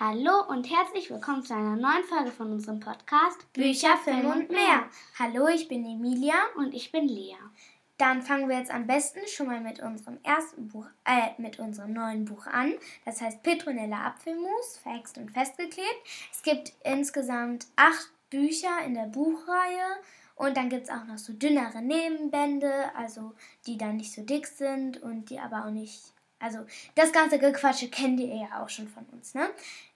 Hallo und herzlich willkommen zu einer neuen Folge von unserem Podcast Bücher, Film und mehr. Hallo, ich bin Emilia. und ich bin Lea. Dann fangen wir jetzt am besten schon mal mit unserem ersten Buch, äh, mit unserem neuen Buch an. Das heißt Petronella Apfelmus, verhext und festgeklebt. Es gibt insgesamt acht Bücher in der Buchreihe. Und dann gibt es auch noch so dünnere Nebenbände, also die dann nicht so dick sind und die aber auch nicht. Also das ganze Gequatsche kennt ihr ja auch schon von uns, ne?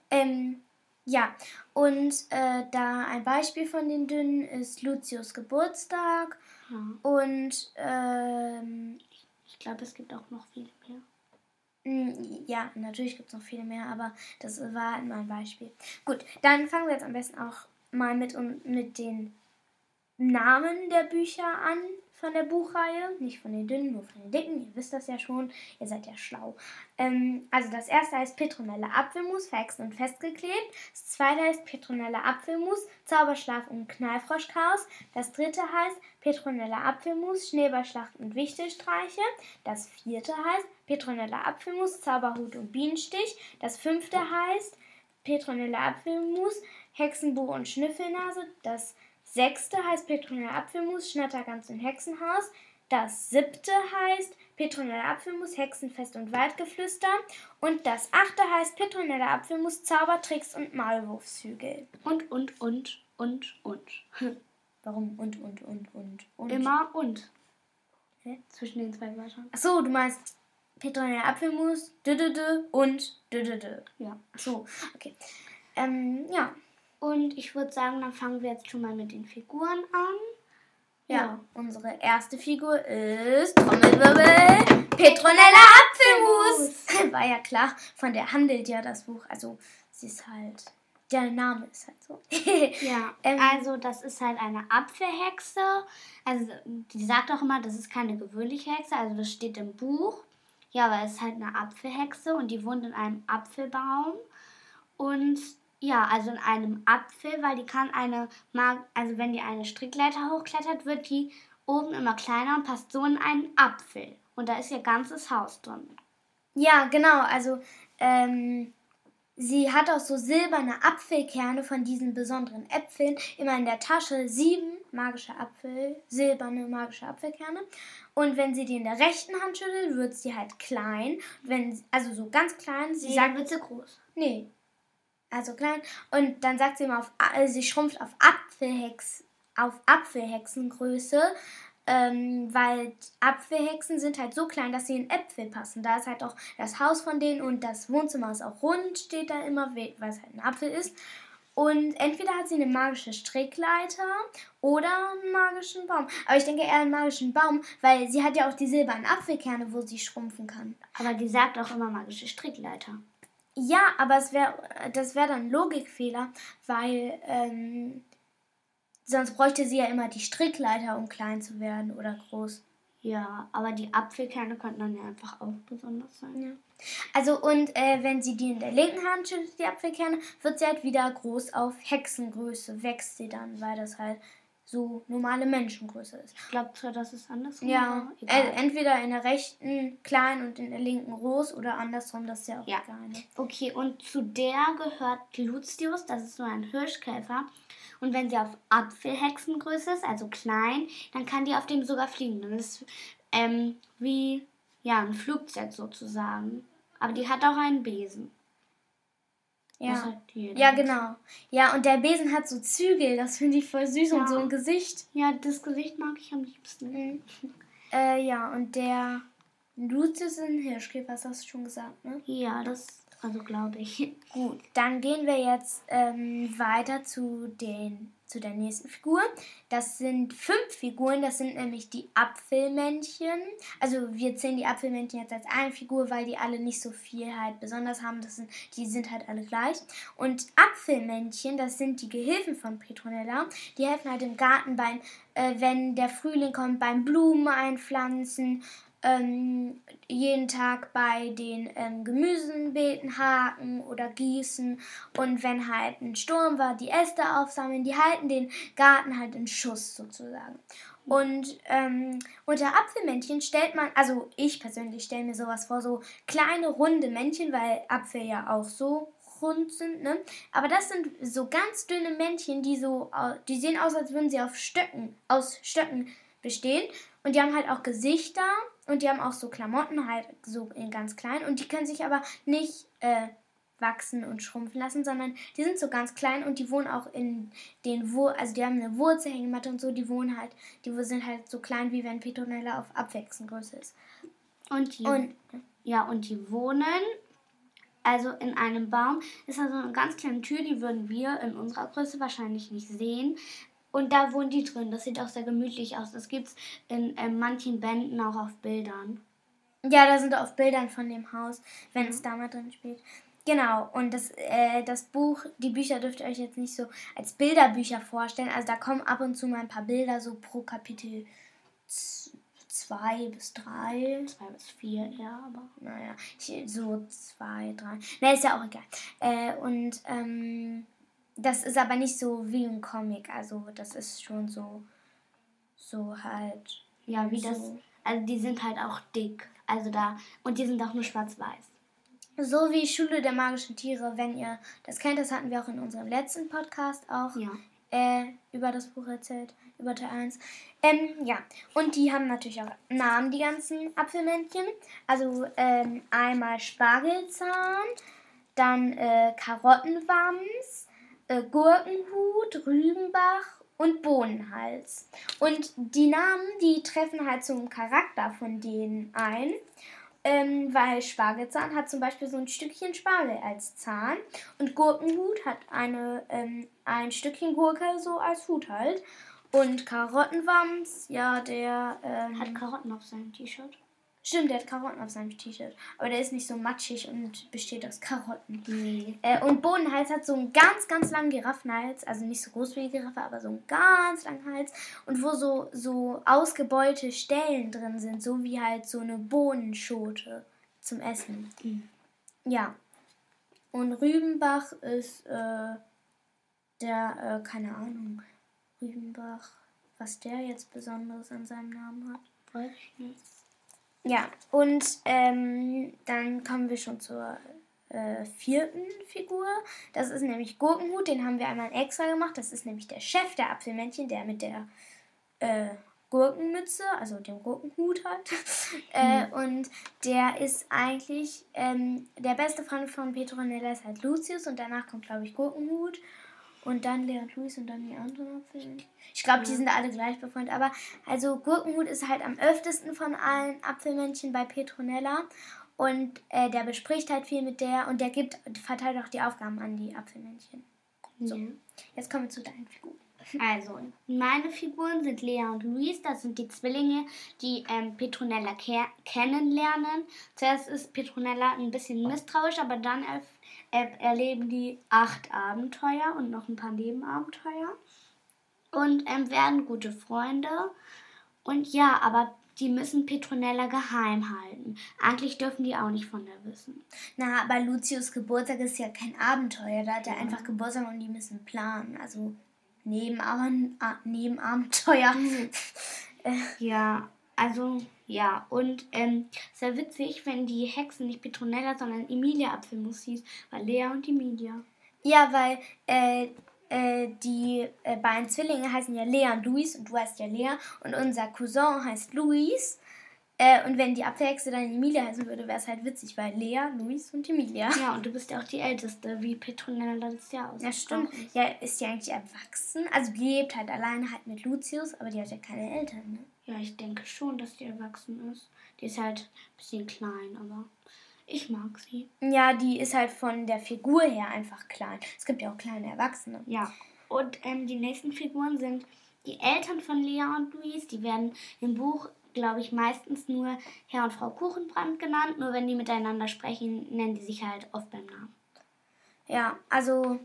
Ähm, ja, und äh, da ein Beispiel von den dünnen ist Lucius Geburtstag Ja. und ähm, Ich glaube, es gibt auch noch viele mehr. Mm, Ja, natürlich gibt es noch viele mehr, aber das war nur ein Beispiel. Gut, dann fangen wir jetzt am besten auch mal mit, un- mit den Namen der Bücher an von der Buchreihe. Nicht von den dünnen, nur von den dicken. Ihr wisst das ja schon. Ihr seid ja schlau. Ähm, also das erste heißt Petronella Apfelmus, verhext und festgeklebt. Das zweite heißt Petronella Apfelmus, Zauberschlaf und Knallfroschchaos. Das dritte heißt Petronella Apfelmus, Schneeballschlacht und Wichtelstreiche. Das vierte heißt Petronella Apfelmus, Zauberhut und Bienenstich. Das fünfte heißt Petronella Apfelmus, Hexenbuch und Schnüffelnase. Das sechste heißt Petronella Apfelmus, Schnattergans und Hexenhaus. Das siebte heißt Petronella Apfelmus, Hexenfest und Waldgeflüster. Und das achte heißt Petronella Apfelmus, Zaubertricks und Maulwurfshügel. Und, und, und, und, und. Warum und, und, und, und, und? Immer und. Hä? Zwischen den zwei Wörtern. Achso, du meinst Petronella Apfelmus, dü und dü Ja. So, okay. Ähm, ja. Und ich würde sagen, dann fangen wir jetzt schon mal mit den Figuren an. Ja, unsere erste Figur ist Trommelwirbel Petronella Apfelmus. War ja klar, von der handelt ja das Buch. Also sie ist halt, der Name ist halt so. Ja, Ähm, also das ist halt eine Apfelhexe. Also die sagt auch immer, das ist keine gewöhnliche Hexe, also das steht im Buch. Ja, aber es ist halt eine Apfelhexe und die wohnt in einem Apfelbaum. Und ja, also in einem Apfel, weil die kann eine, Mag also wenn die eine Strickleiter hochklettert, wird die oben immer kleiner und passt so in einen Apfel. Und da ist ihr ganzes Haus drin. ja, genau. Also ähm, sie hat auch so silberne Apfelkerne von diesen besonderen Äpfeln immer in der Tasche. Sieben magische Apfel, silberne magische Apfelkerne. Und wenn sie die in der rechten Hand schüttelt, wird sie halt klein. Wenn, also so ganz klein. Sie sagt, sagt, wird sie groß. Nee. Also klein. Und dann sagt sie immer, auf, äh, sie schrumpft auf, Apfelhex, auf Apfelhexengröße, ähm, weil Apfelhexen sind halt so klein, dass sie in Äpfel passen. Da ist halt auch das Haus von denen und das Wohnzimmer ist auch rund, steht da immer, we- weil es halt ein Apfel ist. Und entweder hat sie eine magische Strickleiter oder einen magischen Baum. Aber ich denke eher einen magischen Baum, weil sie hat ja auch die silbernen Apfelkerne, wo sie schrumpfen kann. Aber die sagt auch immer magische Strickleiter. Ja, aber es wär, das wäre dann ein Logikfehler, weil ähm, sonst bräuchte sie ja immer die Strickleiter, um klein zu werden oder groß. Ja, aber die Apfelkerne könnten dann ja einfach auch besonders sein. Ja. Also und äh, wenn sie die in der linken Hand schüttet, die Apfelkerne, wird sie halt wieder groß auf Hexengröße, wächst sie dann, weil das halt so normale Menschengröße ist. Ich glaube zwar, dass es andersrum Ja, äh, egal. entweder in der rechten klein und in der linken groß oder andersrum, das ist ja auch Ja. egal. ne? Okay, und zu der gehört Lucius, das ist so ein Hirschkäfer. Und wenn sie auf Apfelhexengröße ist, also klein, dann kann die auf dem sogar fliegen. Dann ist ähm, wie ja, ein Flugzeug sozusagen. Aber die hat auch einen Besen. Ja. Ja, genau. Ja, und der Besen hat so Zügel, das finde ich voll süß und Ja. so ein Gesicht. Ja, das Gesicht mag ich am liebsten. Äh, ja, und der Lucius ist ein Hirschkäfer, das hast du schon gesagt, ne? Ja, das, also glaube ich. Gut, dann gehen wir jetzt ähm, weiter zu, den, zu der nächsten Figur. Das sind fünf Figuren, das sind nämlich die Apfelmännchen. Also wir zählen die Apfelmännchen jetzt als eine Figur, weil die alle nicht so viel halt besonders haben. Das sind, die sind halt alle gleich. Und Apfelmännchen, das sind die Gehilfen von Petronella. Die helfen halt im Garten beim, äh, wenn der Frühling kommt, beim Blumen einpflanzen, ähm, jeden Tag bei den ähm, Gemüsenbeeten haken oder gießen und wenn halt ein Sturm war, die Äste aufsammeln, die halten den Garten halt in Schuss sozusagen. Und ähm, unter Apfelmännchen stellt man, also ich persönlich stelle mir sowas vor, so kleine runde Männchen, weil Apfel ja auch so rund sind, ne? Aber das sind so ganz dünne Männchen, die so, die sehen aus, als würden sie auf Stöcken, aus Stöcken bestehen. Und die haben halt auch Gesichter und die haben auch so Klamotten halt so in ganz klein. Und die können sich aber nicht äh, wachsen und schrumpfen lassen, sondern die sind so ganz klein und die wohnen auch in den Wur also die haben eine Wurzelhängematte und so, die wohnen halt, die sind halt so klein, wie wenn Petronella auf Abwechselgröße ist. Und die, und, ja, und die wohnen also in einem Baum ist da so eine ganz kleine Tür, die würden wir in unserer Größe wahrscheinlich nicht sehen. Und da wohnen die drin. Das sieht auch sehr gemütlich aus. Das gibt es in äh, manchen Bänden auch auf Bildern. Ja, da sind auf Bildern von dem Haus, wenn es da mal drin spielt. Genau, und das, äh, das Buch, die Bücher dürft ihr euch jetzt nicht so als Bilderbücher vorstellen. Also da kommen ab und zu mal ein paar Bilder so pro Kapitel zwei bis drei. Zwei bis vier, ja, aber. Naja, so zwei, drei. Na, ist ja auch egal. Äh, und ähm, das ist aber nicht so wie ein Comic. Also das ist schon so, so halt. Ja, wie so. das. Also die sind halt auch dick. Also da. Und die sind auch nur schwarz-weiß. So wie Schule der magischen Tiere, wenn ihr das kennt, das hatten wir auch in unserem letzten Podcast auch ja. äh, über das Buch erzählt, über Teil 1. Ähm, ja, und die haben natürlich auch Namen, die ganzen Apfelmännchen. Also ähm, einmal Spargelzahn, dann äh, Karottenwams, äh, Gurkenhut, Rübenbach und Bohnenhals. Und die Namen, die treffen halt zum Charakter von denen ein. Ähm, weil Spargelzahn hat zum Beispiel so ein Stückchen Spargel als Zahn und Gurkenhut hat eine, ähm, ein Stückchen Gurke so als Hut halt. Und Karottenwams, ja, der. Ähm, hat Karotten auf seinem T-Shirt. Stimmt, der hat Karotten auf seinem T-Shirt. Aber der ist nicht so matschig und besteht aus Karotten. Nee. Äh, und Bodenhals hat so einen ganz, ganz langen Giraffenhals. Also nicht so groß wie die Giraffe, aber so einen ganz langen Hals. Und wo so, so ausgebeute Stellen drin sind. So wie halt so eine Bohnenschote zum Essen. Mhm. Ja. Und Rübenbach ist äh, der, äh, keine Ahnung, Rübenbach, was der jetzt Besonderes an seinem Namen hat. Weiß ich nicht. Ja, und ähm, dann kommen wir schon zur äh, vierten Figur. Das ist nämlich Gurkenhut. Den haben wir einmal extra gemacht. Das ist nämlich der Chef der Apfelmännchen, der mit der äh, Gurkenmütze, also dem Gurkenhut hat. äh, mhm. Und der ist eigentlich ähm, der beste Freund von Petronella ist halt Lucius und danach kommt, glaube ich, Gurkenhut. Und dann Leon Luis und dann die anderen Apfelmännchen. Ich glaube, die sind alle gleich befreundet. Aber also Gurkenhut ist halt am öftesten von allen Apfelmännchen bei Petronella. Und äh, der bespricht halt viel mit der und der gibt, verteilt auch die Aufgaben an die Apfelmännchen. So, ja. jetzt kommen wir zu deinen Figuren. Also, meine Figuren sind Lea und Luis. Das sind die Zwillinge, die ähm, Petronella ke kennenlernen. Zuerst ist Petronella ein bisschen misstrauisch, aber dann erleben die acht Abenteuer und noch ein paar Nebenabenteuer und ähm, werden gute Freunde. Und ja, aber die müssen Petronella geheim halten. Eigentlich dürfen die auch nicht von der wissen. Na, aber Lucius Geburtstag ist ja kein Abenteuer. Da hat er ja. einfach Geburtstag und die müssen planen. Also Nebenabenteuer. ja, also ja, und ähm, sehr witzig, wenn die Hexen nicht Petronella, sondern Emilia Apfelmus hieß, weil Lea und Emilia. Ja, weil äh, äh, die äh, beiden Zwillinge heißen ja Lea und Luis und du heißt ja Lea und unser Cousin heißt Luis. Äh, und wenn die Apfelhexe dann Emilia heißen würde, wäre es halt witzig, weil Lea, Luis und Emilia. Ja, und du bist ja auch die Älteste, wie Petronella das ja aus. Ja, stimmt. Ja, ist ja eigentlich erwachsen. Also die lebt halt alleine halt mit Lucius, aber die hat ja keine Eltern, ne? Ja, ich denke schon, dass die erwachsen ist. Die ist halt ein bisschen klein, aber ich mag sie. Ja, die ist halt von der Figur her einfach klein. Es gibt ja auch kleine Erwachsene. Ja. Und ähm, die nächsten Figuren sind die Eltern von Lea und Luis. Die werden im Buch, glaube ich, meistens nur Herr und Frau Kuchenbrand genannt. Nur wenn die miteinander sprechen, nennen die sich halt oft beim Namen. Ja, also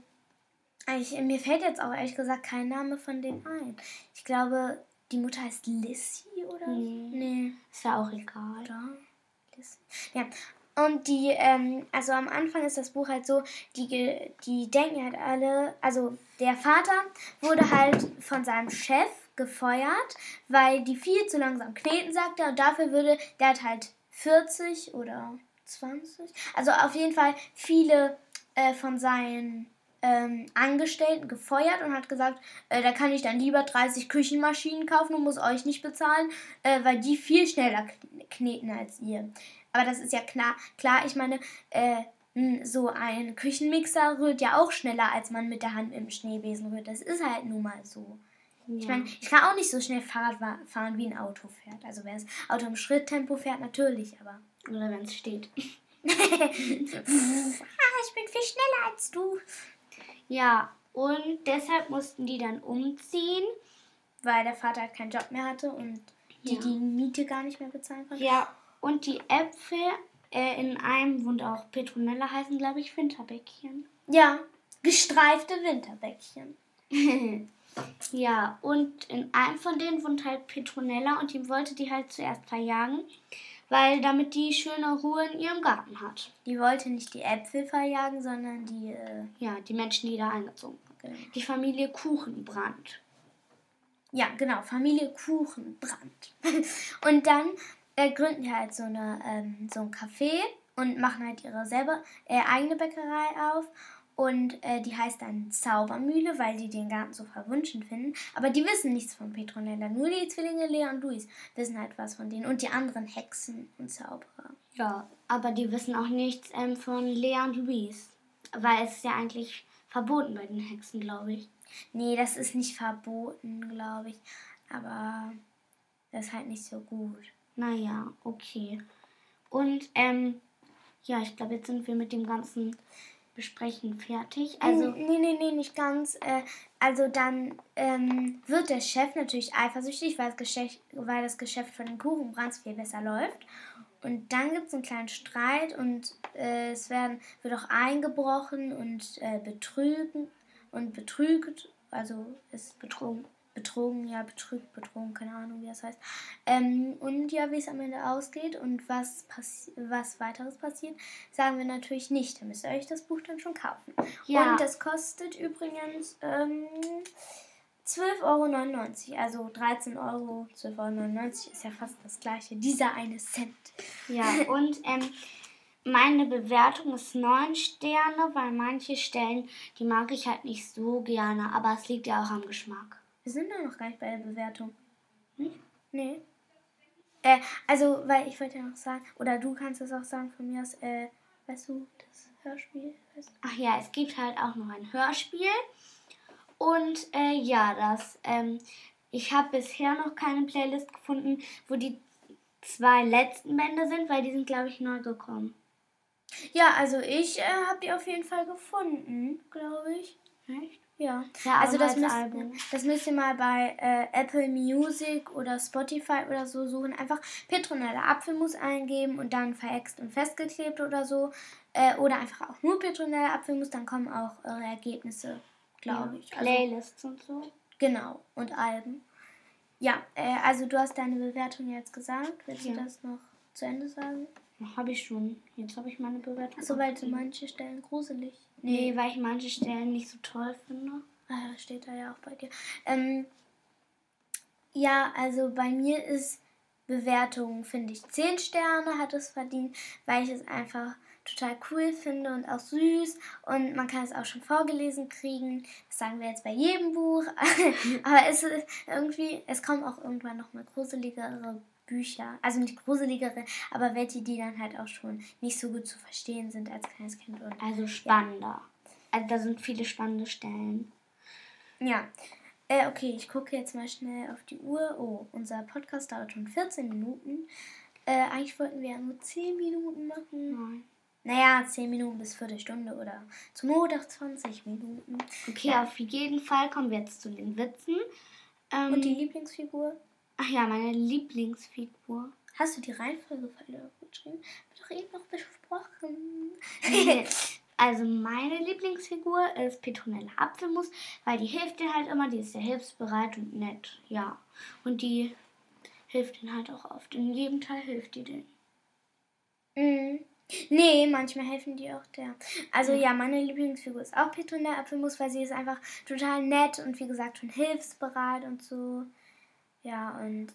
ich, mir fällt jetzt auch ehrlich gesagt kein Name von denen ein. Ich glaube, die Mutter heißt Lissy oder? Nee. nee. Ist ja auch egal. Oder? Lissy. Ja. Und die, ähm, also am Anfang ist das Buch halt so, die, die denken halt alle, also der Vater wurde halt von seinem Chef gefeuert, weil die viel zu langsam kneten, sagt er, und dafür würde, der hat halt 40 oder 20, also auf jeden Fall viele äh, von seinen ähm, Angestellten gefeuert und hat gesagt, äh, da kann ich dann lieber 30 Küchenmaschinen kaufen und muss euch nicht bezahlen, äh, weil die viel schneller kneten als ihr. Aber das ist ja klar, klar ich meine, äh, so ein Küchenmixer rührt ja auch schneller, als man mit der Hand im Schneebesen rührt. Das ist halt nun mal so. Ja. Ich meine, ich kann auch nicht so schnell Fahrrad fahren, wie ein Auto fährt. Also wenn das Auto im Schritttempo fährt, natürlich, aber. Oder wenn es steht. ah, ich bin viel schneller als du. Ja, und deshalb mussten die dann umziehen. Weil der Vater halt keinen Job mehr hatte und die ja. die Miete gar nicht mehr bezahlen konnten. Ja, und die Äpfel, äh, in einem wohnt auch Petronella, heißen, glaube ich, Winterbäckchen. Ja, gestreifte Winterbäckchen. ja, und in einem von denen wohnt halt Petronella und die wollte die halt zuerst verjagen weil damit die schöne Ruhe in ihrem Garten hat. Die wollte nicht die Äpfel verjagen, sondern die äh, ja die Menschen, die da eingezogen sind. Okay. Die Familie Kuchenbrand. Ja, genau, Familie Kuchenbrand. und dann äh, gründen die halt so eine ähm, so ein Café und machen halt ihre selber äh, eigene Bäckerei auf und äh, die heißt dann Zaubermühle, weil die den Garten so verwunschen finden. Aber die wissen nichts von Petronella. Nur die Zwillinge Lea und Luis wissen halt was von denen. Und die anderen Hexen und Zauberer. Ja, aber die wissen auch nichts ähm, von Lea und Luis. Weil es ist ja eigentlich verboten bei den Hexen, glaube ich. Nee, das ist nicht verboten, glaube ich. Aber das ist halt nicht so gut. Naja, okay. Und, ähm, ja, ich glaube, jetzt sind wir mit dem ganzen besprechen fertig. Also nee, nee, nee, nicht ganz. Äh, also dann ähm, wird der Chef natürlich eifersüchtig, weil das Geschäft, weil das Geschäft von den Kuchenbrands viel besser läuft. Und dann gibt es einen kleinen Streit und äh, es werden, wird auch eingebrochen und äh, betrügen und betrügt, also ist betrogen betrogen, ja, betrügt, betrogen, keine Ahnung, wie das heißt. Ähm, und ja, wie es am Ende ausgeht und was, was weiteres passiert, sagen wir natürlich nicht. Da müsst ihr euch das Buch dann schon kaufen. Ja. Und das kostet übrigens ähm, 12,99 Euro. Also 13 Euro, 12,99 Euro ist ja fast das gleiche. Dieser eine Cent. Ja, und ähm, meine Bewertung ist 9 Sterne, weil manche Stellen, die mag ich halt nicht so gerne, aber es liegt ja auch am Geschmack. Wir sind da noch gar nicht bei der Bewertung. Nicht? Nee. Äh, also, weil ich wollte ja noch sagen, oder du kannst es auch sagen von mir aus, äh, weißt du, das Hörspiel? Du? Ach ja, es gibt halt auch noch ein Hörspiel. Und äh, ja, das, ähm, ich habe bisher noch keine Playlist gefunden, wo die zwei letzten Bände sind, weil die sind, glaube ich, neu gekommen. Ja, also ich äh, habe die auf jeden Fall gefunden, glaube ich. Echt? Ja, ja also das müsst, das müsst ihr mal bei äh, Apple Music oder Spotify oder so suchen. Einfach Petronella Apfelmus eingeben und dann verext und festgeklebt oder so. Äh, oder einfach auch nur Petronella Apfelmus, dann kommen auch eure Ergebnisse, glaube ja, ich. Also, Playlists und so. Genau, und Alben. Ja, äh, also du hast deine Bewertung jetzt gesagt. Willst ja. du das noch zu Ende sagen? Habe ich schon. Jetzt habe ich meine Bewertung. Achso, weil du manche Stellen gruselig. Nee, weil ich manche Stellen nicht so toll finde. Ah, ja, steht da ja auch bei dir. Ähm, ja, also bei mir ist Bewertung, finde ich, 10 Sterne hat es verdient, weil ich es einfach total cool finde und auch süß und man kann es auch schon vorgelesen kriegen. Das sagen wir jetzt bei jedem Buch. Aber es ist irgendwie, es kommen auch irgendwann noch mal gruseligere Bücher, also nicht gruseligere, aber welche, die dann halt auch schon nicht so gut zu verstehen sind als kleines Kind. Und, also spannender. Ja. Also da sind viele spannende Stellen. Ja. Äh, okay, ich gucke jetzt mal schnell auf die Uhr. Oh, unser Podcast dauert schon 14 Minuten. Äh, eigentlich wollten wir ja nur 10 Minuten machen. Nein. Naja, 10 Minuten bis Viertelstunde oder zum Not auch 20 Minuten. Okay, ja. auf jeden Fall kommen wir jetzt zu den Witzen. Ähm, Und die Lieblingsfigur? Ach ja, meine Lieblingsfigur. Hast du die Reihenfolge geschrieben? Wird doch eben noch besprochen. also meine Lieblingsfigur ist Petronella Apfelmus, weil die hilft dir halt immer, die ist sehr hilfsbereit und nett, ja. Und die hilft ihnen halt auch oft. In jedem Teil hilft die denen. Mhm. Nee, manchmal helfen die auch der. Also ja, meine Lieblingsfigur ist auch Petronella Apfelmus, weil sie ist einfach total nett und wie gesagt schon hilfsbereit und so. Ja, und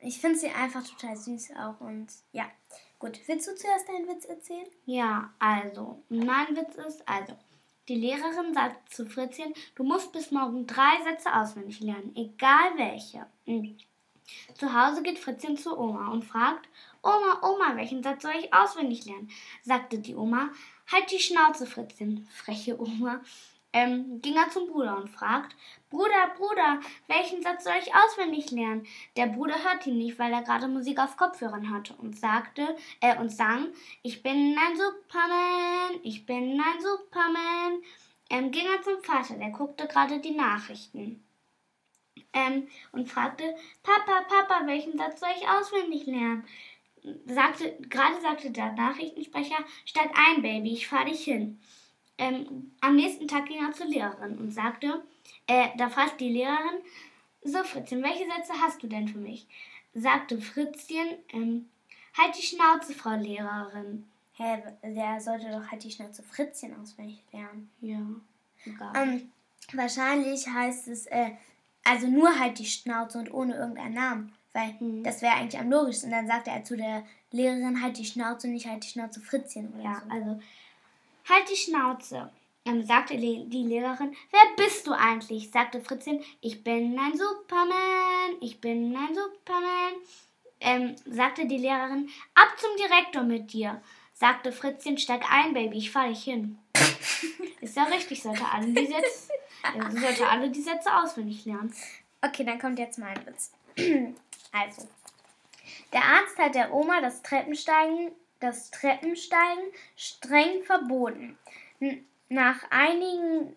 ich finde sie einfach total süß auch. Und ja, Gut, willst du zuerst deinen Witz erzählen? Ja, also, mein Witz ist, also, die Lehrerin sagt zu Fritzchen, du musst bis morgen drei Sätze auswendig lernen, egal welche. Mhm. Zu Hause geht Fritzchen zu Oma und fragt, Oma, Oma, welchen Satz soll ich auswendig lernen? Sagte die Oma, halt die Schnauze, Fritzchen, freche Oma. Ähm, ging er zum Bruder und fragt, Bruder, Bruder, welchen Satz soll ich auswendig lernen? Der Bruder hört ihn nicht, weil er gerade Musik auf Kopfhörern hatte und sagte, äh, und sang, ich bin ein Superman, ich bin ein Superman. Ähm, ging er zum Vater, der guckte gerade die Nachrichten ähm, und fragte, Papa, Papa, welchen Satz soll ich auswendig lernen? Sagte, gerade sagte der Nachrichtensprecher, steig ein, Baby, ich fahre dich hin. Ähm, am nächsten Tag ging er zur Lehrerin und sagte, äh, da fragte die Lehrerin, so Fritzchen, welche Sätze hast du denn für mich? Sagte Fritzchen, ähm, halt die Schnauze, Frau Lehrerin. Hä, der sollte doch halt die Schnauze Fritzchen auswendig lernen. Ja, egal. Ähm, wahrscheinlich heißt es, äh, also nur halt die Schnauze und ohne irgendeinen Namen. Weil Mhm. das wäre eigentlich am logischsten. Dann sagte er zu der Lehrerin halt die Schnauze und nicht halt die Schnauze Fritzchen oder Ja, so. also halt die Schnauze. Ähm, sagte die Lehrerin, wer bist du eigentlich? sagte Fritzchen, ich bin ein Superman, ich bin ein Superman. Ähm, sagte die Lehrerin, ab zum Direktor mit dir. Sagte Fritzchen, steig ein, Baby, ich fahre dich hin. Ist ja richtig, sollte alle die Sätze, sollte alle die Sätze auswendig lernen. Okay, dann kommt jetzt mein Witz. Also, der Arzt hat der Oma das Treppensteigen, das Treppensteigen streng verboten. Nach einigen,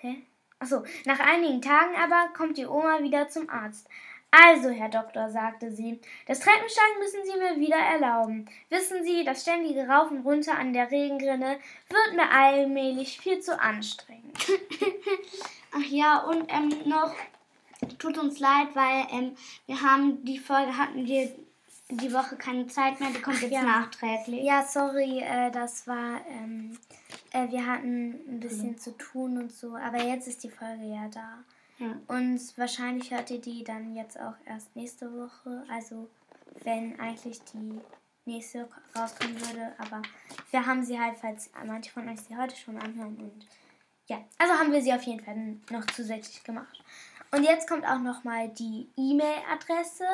hä? Achso, nach einigen Tagen aber kommt die Oma wieder zum Arzt. Also, Herr Doktor, sagte sie, das Treppensteigen müssen Sie mir wieder erlauben. Wissen Sie, das ständige Rauf und Runter an der Regenrinne wird mir allmählich viel zu anstrengend. Ach ja, und ähm, noch, tut uns leid, weil ähm, wir haben die Folge, hatten wir die Woche keine Zeit mehr, die kommt jetzt Ja. nachträglich. Ja, sorry, äh, das war, ähm, äh, wir hatten ein bisschen zu tun und so, aber jetzt ist die Folge ja da. Ja. Und wahrscheinlich hört ihr die dann jetzt auch erst nächste Woche, also wenn eigentlich die nächste rauskommen würde, aber wir haben sie halt, falls manche von euch sie heute schon anhören und ja, also haben wir sie auf jeden Fall noch zusätzlich gemacht. Und jetzt kommt auch noch mal die E-Mail-Adresse.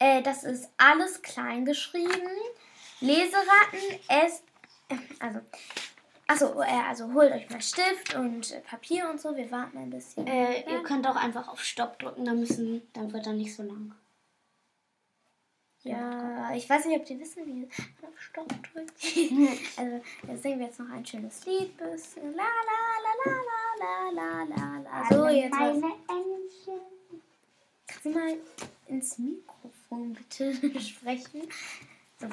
Äh, das ist alles klein geschrieben. Leseratten es also Achso, äh, also holt euch mal Stift und äh, Papier und so. Wir warten ein bisschen. Äh, ihr könnt auch einfach auf Stopp drücken, dann, müssen, dann wird er nicht so lang. Ja, ich weiß nicht, ob die wissen, wie man auf Stopp drückt. also, jetzt singen wir jetzt noch ein schönes Lied bis la la la la la la la la. So, jetzt was. Entchen. Kannst du mal ins Mikrofon bitte sprechen? So.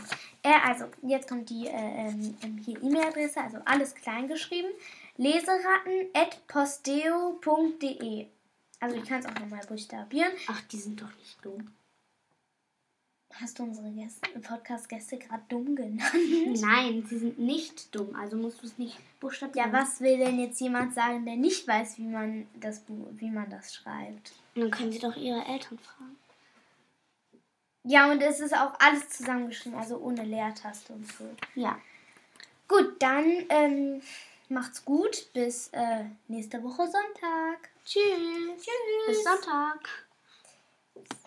Äh, also, jetzt kommt die äh, ähm, ähm, hier E-Mail-Adresse, also alles klein geschrieben. Leseratten.posteo.de Also, ich kann es auch nochmal buchstabieren. Ach, die sind doch nicht dumm. Hast du unsere Gäste, Podcast-Gäste gerade dumm genannt? Nein, sie sind nicht dumm, also musst du es nicht Ja, buchstabieren. was will denn jetzt jemand sagen, der nicht weiß, wie man das, wie man das schreibt? Dann können sie doch ihre Eltern fragen. Ja, und es ist auch alles zusammengeschrieben, also ohne Leertaste und so. Ja. Gut, dann ähm, macht's gut. Bis äh, nächste Woche Sonntag. Tschüss. Tschüss. Bis Sonntag.